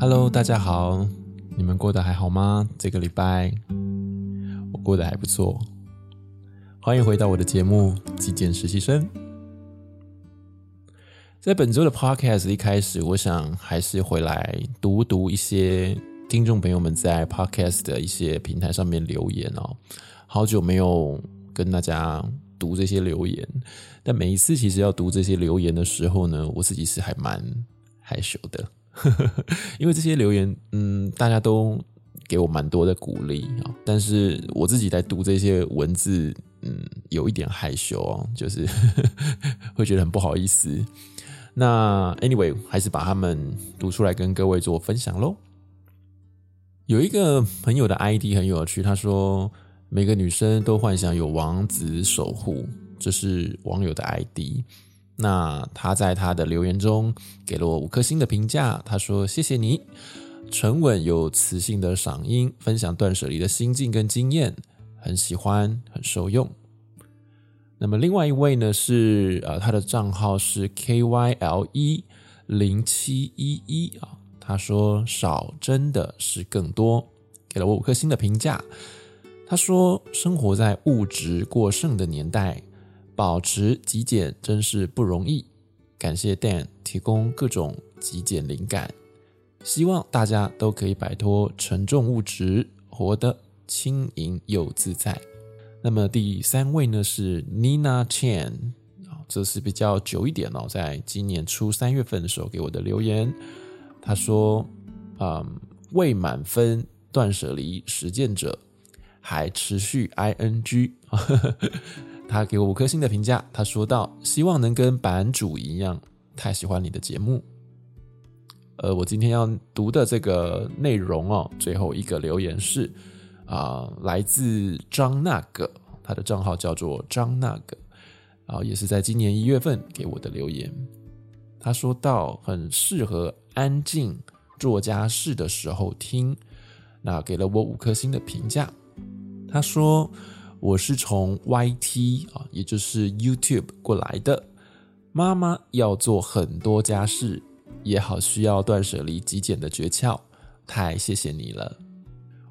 Hello，大家好，你们过得还好吗？这个礼拜我过得还不错。欢迎回到我的节目《极简实习生》。在本周的 Podcast 一开始，我想还是回来读读一些听众朋友们在 Podcast 的一些平台上面留言哦。好久没有跟大家读这些留言，但每一次其实要读这些留言的时候呢，我自己是还蛮害羞的。因为这些留言，嗯，大家都给我蛮多的鼓励啊，但是我自己在读这些文字，嗯，有一点害羞哦，就是 会觉得很不好意思。那 anyway，还是把他们读出来跟各位做分享喽。有一个朋友的 ID 很有趣，他说每个女生都幻想有王子守护，这是网友的 ID。那他在他的留言中给了我五颗星的评价，他说：“谢谢你，沉稳有磁性的嗓音，分享断舍离的心境跟经验，很喜欢，很受用。”那么另外一位呢是呃，他的账号是 KYLE 零七一一啊，他说：“少真的是更多，给了我五颗星的评价。”他说：“生活在物质过剩的年代。”保持极简真是不容易，感谢 Dan 提供各种极简灵感，希望大家都可以摆脱沉重物质，活得轻盈又自在。那么第三位呢是 Nina Chan，这是比较久一点哦，在今年初三月份的时候给我的留言，他说：“嗯，未满分断舍离实践者，还持续 ing。”他给我五颗星的评价，他说道：“希望能跟版主一样，太喜欢你的节目。”呃，我今天要读的这个内容哦，最后一个留言是啊、来自张那个，他的账号叫做张那个，啊，也是在今年一月份给我的留言。他说道：“很适合安静做家事的时候听。”那给了我五颗星的评价。他说。我是从 YT 啊，也就是 YouTube 过来的。妈妈要做很多家事，也好需要断舍离极简的诀窍。太谢谢你了！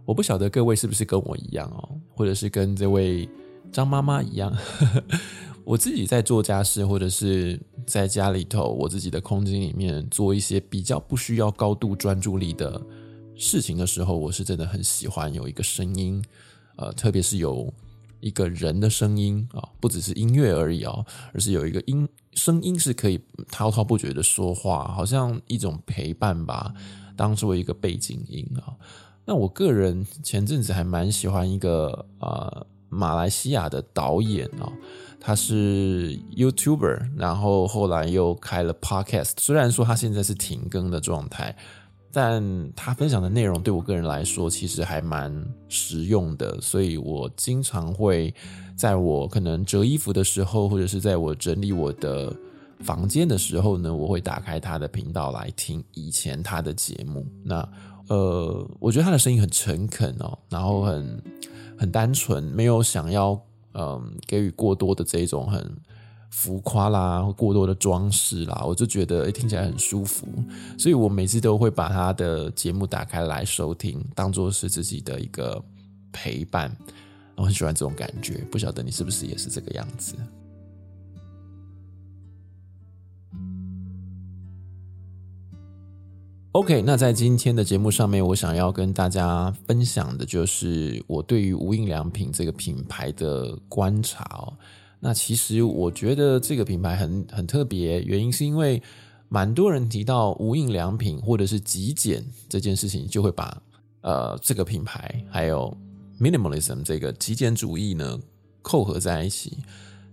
我不晓得各位是不是跟我一样哦，或者是跟这位张妈妈一样。我自己在做家事，或者是在家里头我自己的空间里面做一些比较不需要高度专注力的事情的时候，我是真的很喜欢有一个声音，呃，特别是有。一个人的声音啊，不只是音乐而已啊，而是有一个音声音是可以滔滔不绝的说话，好像一种陪伴吧，当做一个背景音啊。那我个人前阵子还蛮喜欢一个呃马来西亚的导演啊，他是 YouTuber，然后后来又开了 Podcast，虽然说他现在是停更的状态。但他分享的内容对我个人来说，其实还蛮实用的，所以我经常会在我可能折衣服的时候，或者是在我整理我的房间的时候呢，我会打开他的频道来听以前他的节目。那呃，我觉得他的声音很诚恳哦，然后很很单纯，没有想要嗯、给予过多的这种很。浮夸啦，或过多的装饰啦，我就觉得诶，听起来很舒服，所以我每次都会把他的节目打开来收听，当做是自己的一个陪伴。我很喜欢这种感觉，不晓得你是不是也是这个样子？OK，那在今天的节目上面，我想要跟大家分享的就是我对于无印良品这个品牌的观察哦。那其实我觉得这个品牌很很特别，原因是因为蛮多人提到无印良品或者是极简这件事情，就会把呃这个品牌还有 minimalism 这个极简主义呢扣合在一起。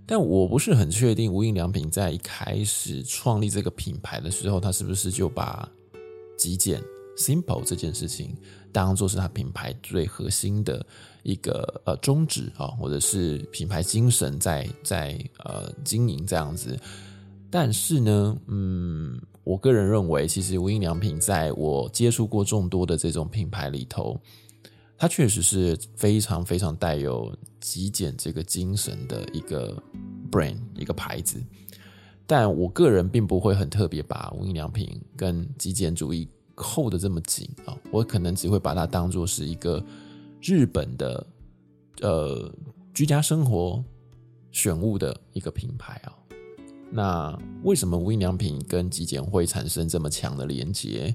但我不是很确定无印良品在一开始创立这个品牌的时候，它是不是就把极简 simple 这件事情当做是它品牌最核心的。一个呃宗旨啊，或者是品牌精神在在呃经营这样子，但是呢，嗯，我个人认为，其实无印良品在我接触过众多的这种品牌里头，它确实是非常非常带有极简这个精神的一个 brand 一个牌子，但我个人并不会很特别把无印良品跟极简主义扣得这么紧啊，我可能只会把它当做是一个日本的呃居家生活选物的一个品牌啊。那为什么无印良品跟极简会产生这么强的连接？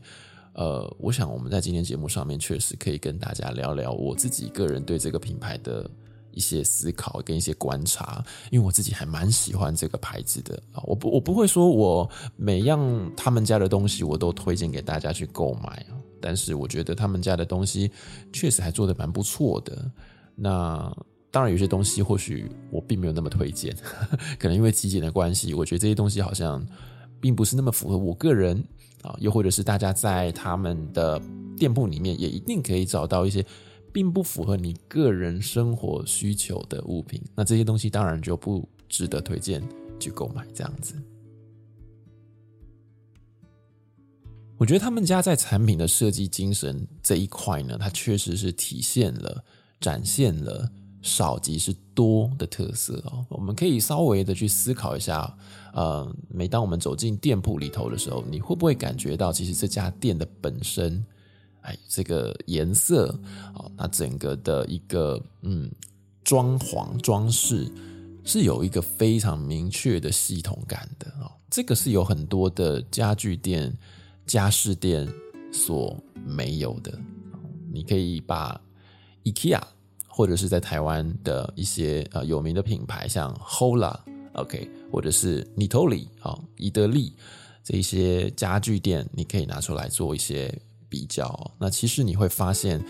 呃，我想我们在今天节目上面确实可以跟大家聊聊我自己个人对这个品牌的一些思考跟一些观察，因为我自己还蛮喜欢这个牌子的啊。我不我不会说我每样他们家的东西我都推荐给大家去购买，但是我觉得他们家的东西确实还做得蛮不错的。那当然有些东西或许我并没有那么推荐，可能因为极简的关系，我觉得这些东西好像并不是那么符合我个人。啊，又或者是大家在他们的店铺里面也一定可以找到一些并不符合你个人生活需求的物品，那这些东西当然就不值得推荐去购买。这样子，我觉得他们家在产品的设计精神这一块呢，它确实是体现了、展现了。少即是多的特色哦，我们可以稍微的去思考一下，呃，每当我们走进店铺里头的时候，你会不会感觉到，其实这家店的本身，哎，这个颜色啊，那整个的一个嗯装潢装饰是有一个非常明确的系统感的啊，这个是有很多的家具店、家饰店所没有的。你可以把 IKEA。或者是在台湾的一些呃有名的品牌，像 Hola，OK，或者是 Nitoli 啊，伊得利这一些家具店，你可以拿出来做一些比较。那其实你会发现，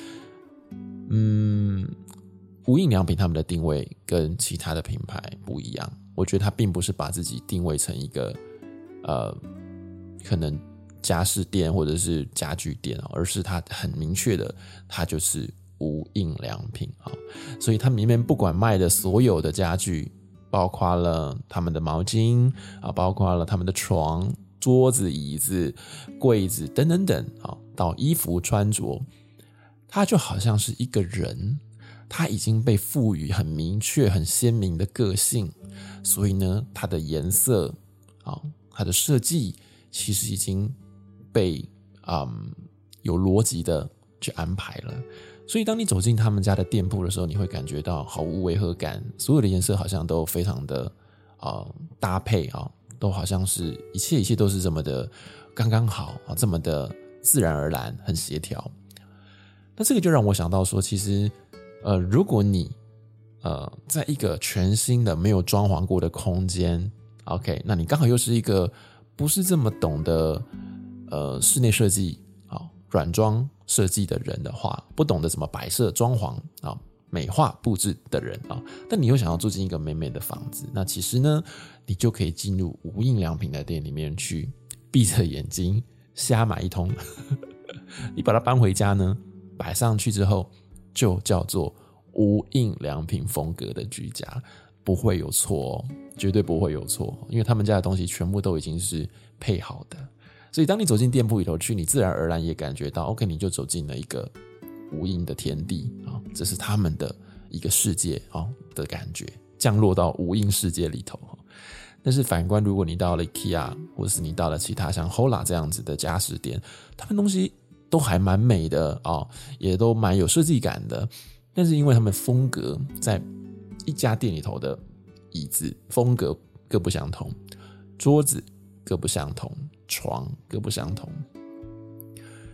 嗯，无印良品他们的定位跟其他的品牌不一样。我觉得它并不是把自己定位成一个呃可能家饰店或者是家具店哦，而是它很明确的，它就是。无印良品啊，所以他们里面不管卖的所有的家具，包括了他们的毛巾啊，包括了他们的床、桌子、椅子、柜子等等等啊，到衣服穿着，它就好像是一个人，他已经被赋予很明确、很鲜明的个性，所以呢，它的颜色啊，它的设计其实已经被嗯有逻辑的去安排了。所以，当你走进他们家的店铺的时候，你会感觉到毫无违和感，所有的颜色好像都非常的啊、搭配啊，都好像是一切一切都是这么的刚刚好啊，这么的自然而然，很协调。那这个就让我想到说，其实呃，如果你呃在一个全新的没有装潢过的空间，OK，那你刚好又是一个不是这么懂得呃室内设计啊软装。设计的人的话，不懂得怎么摆设、装潢啊、美化布置的人啊，但你又想要住进一个美美的房子，那其实呢，你就可以进入无印良品的店里面去，闭着眼睛瞎买一通。你把它搬回家呢，摆上去之后，就叫做无印良品风格的居家，不会有错哦，绝对不会有错，因为他们家的东西全部都已经是配好的。所以，当你走进店铺里头去，你自然而然也感觉到，OK，你就走进了一个无印的天地啊，这是他们的一个世界啊的感觉，降落到无印世界里头。但是反观，如果你到了 IKEA，或者是你到了其他像 Hola 这样子的家饰店，他们东西都还蛮美的啊，也都蛮有设计感的。但是因为他们风格在一家店里头的椅子风格各不相同，桌子各不相同。床各不相同，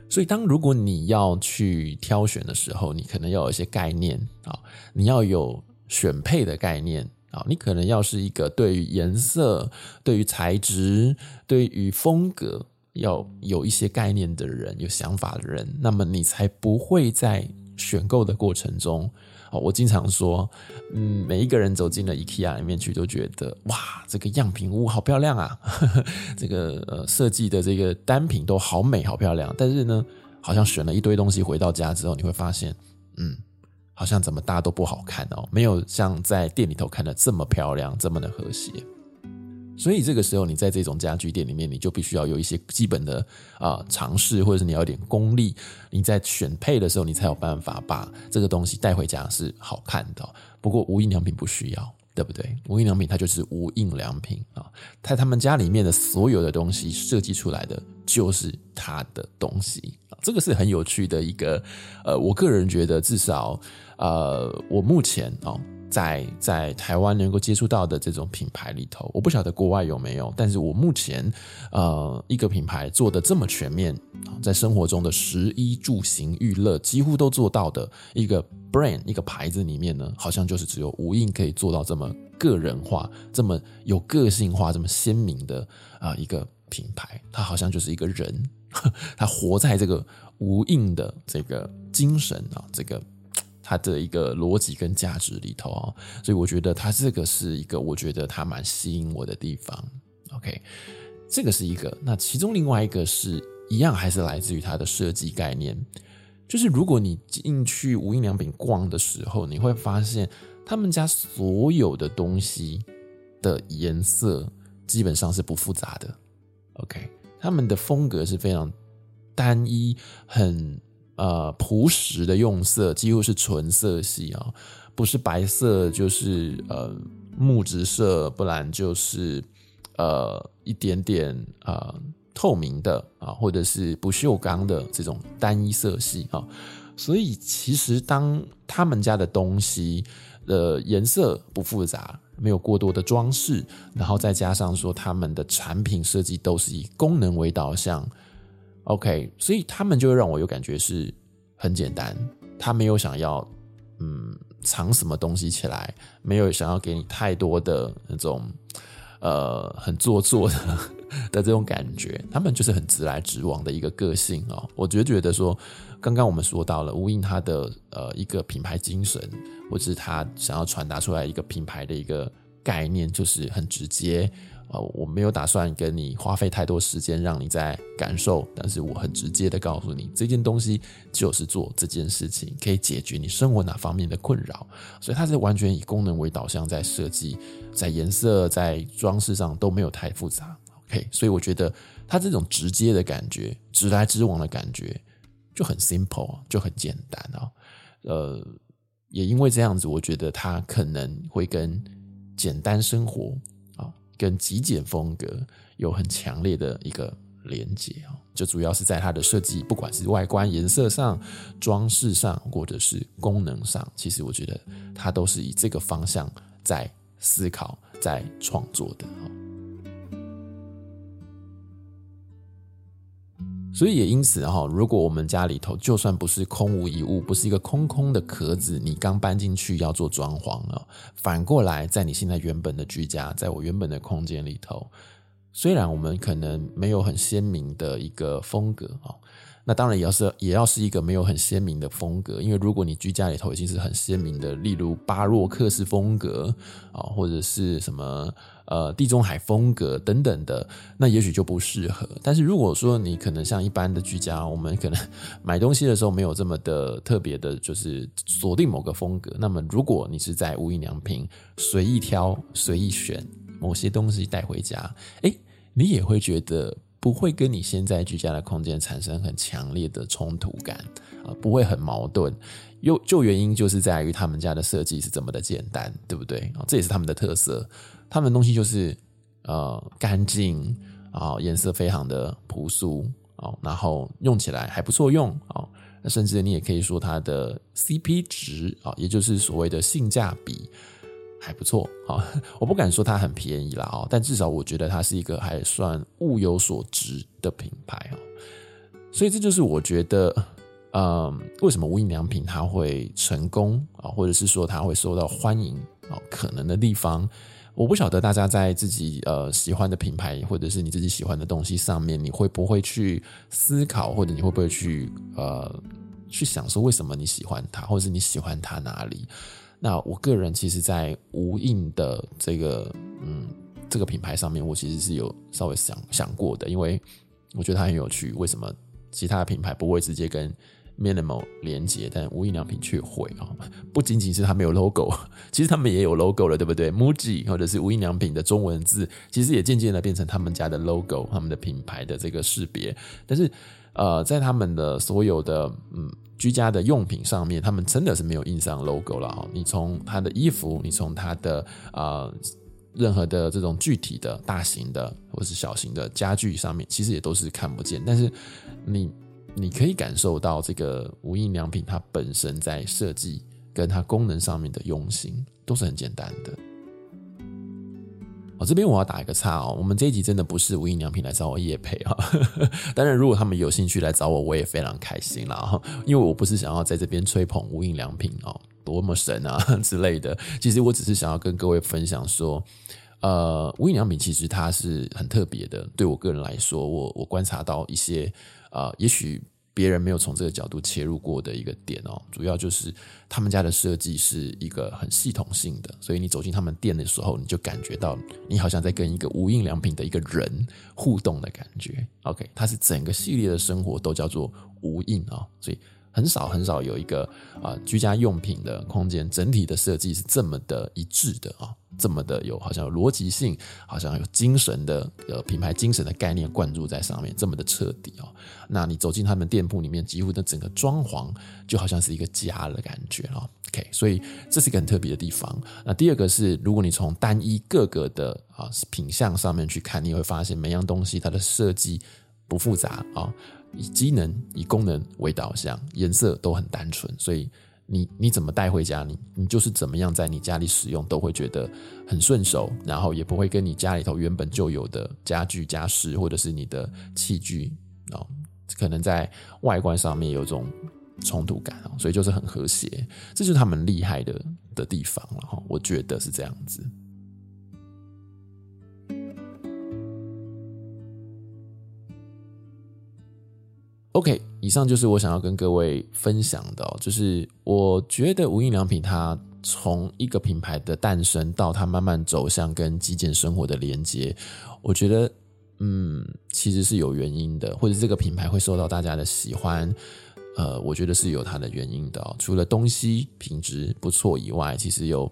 所以当如果你要去挑选的时候，你可能要有一些概念啊，你要有选配的概念啊，你可能要是一个对于颜色、对于材质、对于风格要有一些概念的人，有想法的人，那么你才不会在选购的过程中。我经常说，嗯，每一个人走进了 IKEA 里面去，都觉得哇，这个样品屋好漂亮啊，呵 呵这个呃设计的这个单品都好美好漂亮。但是呢，好像选了一堆东西回到家之后，你会发现，嗯，好像怎么大家都不好看哦，没有像在店里头看的这么漂亮，这么的和谐。所以这个时候，你在这种家具店里面，你就必须要有一些基本的啊、尝试，或者是你要有点功力。你在选配的时候，你才有办法把这个东西带回家是好看的。不过无印良品不需要，对不对？无印良品它就是无印良品啊，在他们家里面的所有的东西设计出来的就是他的东西。这个是很有趣的一个，呃，我个人觉得至少，呃，我目前哦。在在台湾能够接触到的这种品牌里头，我不晓得国外有没有，但是我目前呃一个品牌做的这么全面，在生活中的食衣住行娱乐几乎都做到的一个 brand 一个牌子里面呢，好像就是只有无印可以做到这么个人化、这么有个性化、这么鲜明的啊、一个品牌，它好像就是一个人，他活在这个无印的这个精神啊，这个。它的一个逻辑跟价值里头啊，所以我觉得它这个是一个我觉得它蛮吸引我的地方。OK，这个是一个。那其中另外一个是一样，还是来自于它的设计概念。就是如果你进去无印良品逛的时候，你会发现他们家所有的东西的颜色基本上是不复杂的。OK，他们的风格是非常单一，很。呃，朴实的用色几乎是纯色系啊，不是白色就是呃木质色，不然就是呃一点点呃透明的啊，或者是不锈钢的这种单一色系啊。所以其实当他们家的东西的颜色不复杂，没有过多的装饰，然后再加上说他们的产品设计都是以功能为导向。OK，所以他们就会让我有感觉是很简单，他没有想要嗯藏什么东西起来，没有想要给你太多的那种呃很做作的的这种感觉，他们就是很直来直往的一个个性哦。我觉得觉得说，刚刚我们说到了无印它的呃一个品牌精神，或是他想要传达出来一个品牌的一个概念，就是很直接。呃，我没有打算跟你花费太多时间让你在感受，但是我很直接的告诉你，这件东西就是做这件事情，可以解决你生活哪方面的困扰，所以它是完全以功能为导向在设计，在颜色、在装饰上都没有太复杂。OK，所以我觉得它这种直接的感觉、直来直往的感觉就很 simple，就很简单啊。呃，也因为这样子，我觉得它可能会跟简单生活。跟极简风格有很强烈的一个连接啊，就主要是在它的设计，不管是外观、颜色上、装饰上，或者是功能上，其实我觉得它都是以这个方向在思考、在创作的。所以也因此哈，如果我们家里头就算不是空无一物，不是一个空空的壳子，你刚搬进去要做装潢了，反过来在你现在原本的居家，在我原本的空间里头，虽然我们可能没有很鲜明的一个风格啊。那当然也要是也要是一个没有很鲜明的风格，因为如果你居家里头已经是很鲜明的，例如巴洛克式风格啊，或者是什么呃地中海风格等等的，那也许就不适合。但是如果说你可能像一般的居家，我们可能 买东西的时候没有这么的特别的，就是锁定某个风格。那么如果你是在无印良品随意挑、随意选某些东西带回家，诶，你也会觉得。不会跟你现在居家的空间产生很强烈的冲突感啊，不会很矛盾。又就原因就是在于他们家的设计是这么的简单，对不对啊？这也是他们的特色。他们的东西就是呃干净啊，颜色非常的朴素啊，然后用起来还不错用啊。那甚至你也可以说它的 CP 值啊，也就是所谓的性价比。还不错啊，我不敢说它很便宜啦啊，但至少我觉得它是一个还算物有所值的品牌啊，所以这就是我觉得，嗯，为什么无印良品它会成功啊，或者是说它会受到欢迎啊，可能的地方，我不晓得大家在自己呃喜欢的品牌或者是你自己喜欢的东西上面，你会不会去思考，或者你会不会去呃去想说为什么你喜欢它，或者是你喜欢它哪里？那我个人其实，在无印的这个嗯这个品牌上面，我其实是有稍微想想过的，因为我觉得它很有趣。为什么其他品牌不会直接跟 minimal 连接，但无印良品却会啊？不仅仅是它没有 logo，其实他们也有 logo 了，对不对？MUJI 或者是无印良品的中文字，其实也渐渐的变成他们家的 logo，他们的品牌的这个识别。但是呃，在他们的所有的嗯。居家的用品上面，他们真的是没有印上 logo 了。你从他的衣服，你从他的呃任何的这种具体的大型的或是小型的家具上面，其实也都是看不见。但是你你可以感受到这个无印良品它本身在设计跟它功能上面的用心，都是很简单的。这边我要打一个岔哦，我们这一集真的不是无印良品来找我夜配哈。当然，如果他们有兴趣来找我，我也非常开心啦。因为我不是想要在这边吹捧无印良品哦。多么神啊 之类的，其实我只是想要跟各位分享说，呃，无印良品其实它是很特别的。对我个人来说，我我观察到一些，呃，也许别人没有从这个角度切入过的一个点哦。主要就是他们家的设计是一个很系统性的，所以你走进他们店的时候，你就感觉到你好像在跟一个无印良品的一个人互动的感觉。OK，它是整个系列的生活都叫做无印啊，所以。很少很少有一个啊居家用品的空间整体的设计是这么的一致的啊，这么的有好像有逻辑性，好像有精神的呃品牌精神的概念灌注在上面，这么的彻底哦。那你走进他们店铺里面，几乎的整个装潢就好像是一个家的感觉啊。OK，所以这是一个很特别的地方。那第二个是，如果你从单一各个的啊品相上面去看，你会发现每样东西它的设计不复杂啊。以机能、以功能为导向，颜色都很单纯，所以你你怎么带回家，你你就是怎么样在你家里使用，都会觉得很顺手，然后也不会跟你家里头原本就有的家具、家饰或者是你的器具哦，可能在外观上面有种冲突感哦，所以就是很和谐，这就是他们厉害的的地方了哈，我觉得是这样子。OK，以上就是我想要跟各位分享的，就是我觉得无印良品它从一个品牌的诞生到它慢慢走向跟极简生活的连接，我觉得嗯，其实是有原因的，或者这个品牌会受到大家的喜欢，呃，我觉得是有它的原因的。除了东西品质不错以外，其实有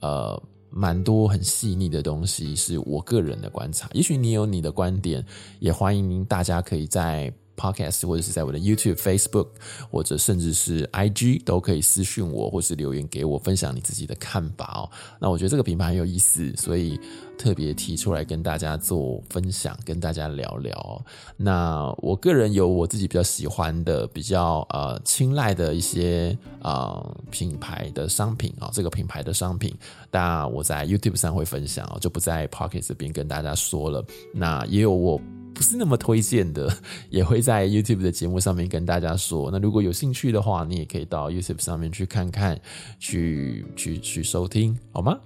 呃蛮多很细腻的东西，是我个人的观察。也许你有你的观点，也欢迎大家可以在。Podcast 或者是在我的 YouTube、Facebook 或者甚至是 IG 都可以私讯我，或是留言给我，分享你自己的看法哦。那我觉得这个品牌很有意思，所以特别提出来跟大家做分享，跟大家聊聊。那我个人有我自己比较喜欢的、比较呃青睐的一些呃品牌的商品啊，这个品牌的商品，当然我在 YouTube 上会分享哦，就不在 Podcast 这边跟大家说了。那也有我。不是那么推荐的，也会在 YouTube 的节目上面跟大家说。那如果有兴趣的话，你也可以到 YouTube 上面去看看，去去去收听，好吗？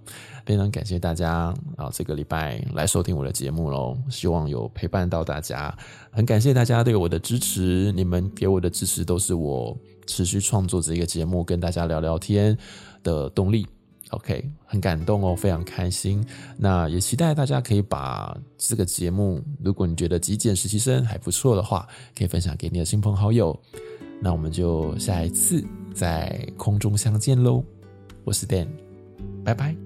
非常感谢大家啊，这个礼拜来收听我的节目喽，希望有陪伴到大家。很感谢大家对我的支持，你们给我的支持都是我持续创作这个节目，跟大家聊聊天的动力。OK，很感动哦，非常开心。那也期待大家可以把这个节目，如果你觉得极简实习生还不错的话，可以分享给你的亲朋好友。那我们就下一次在空中相见喽。我是 Dan，拜拜。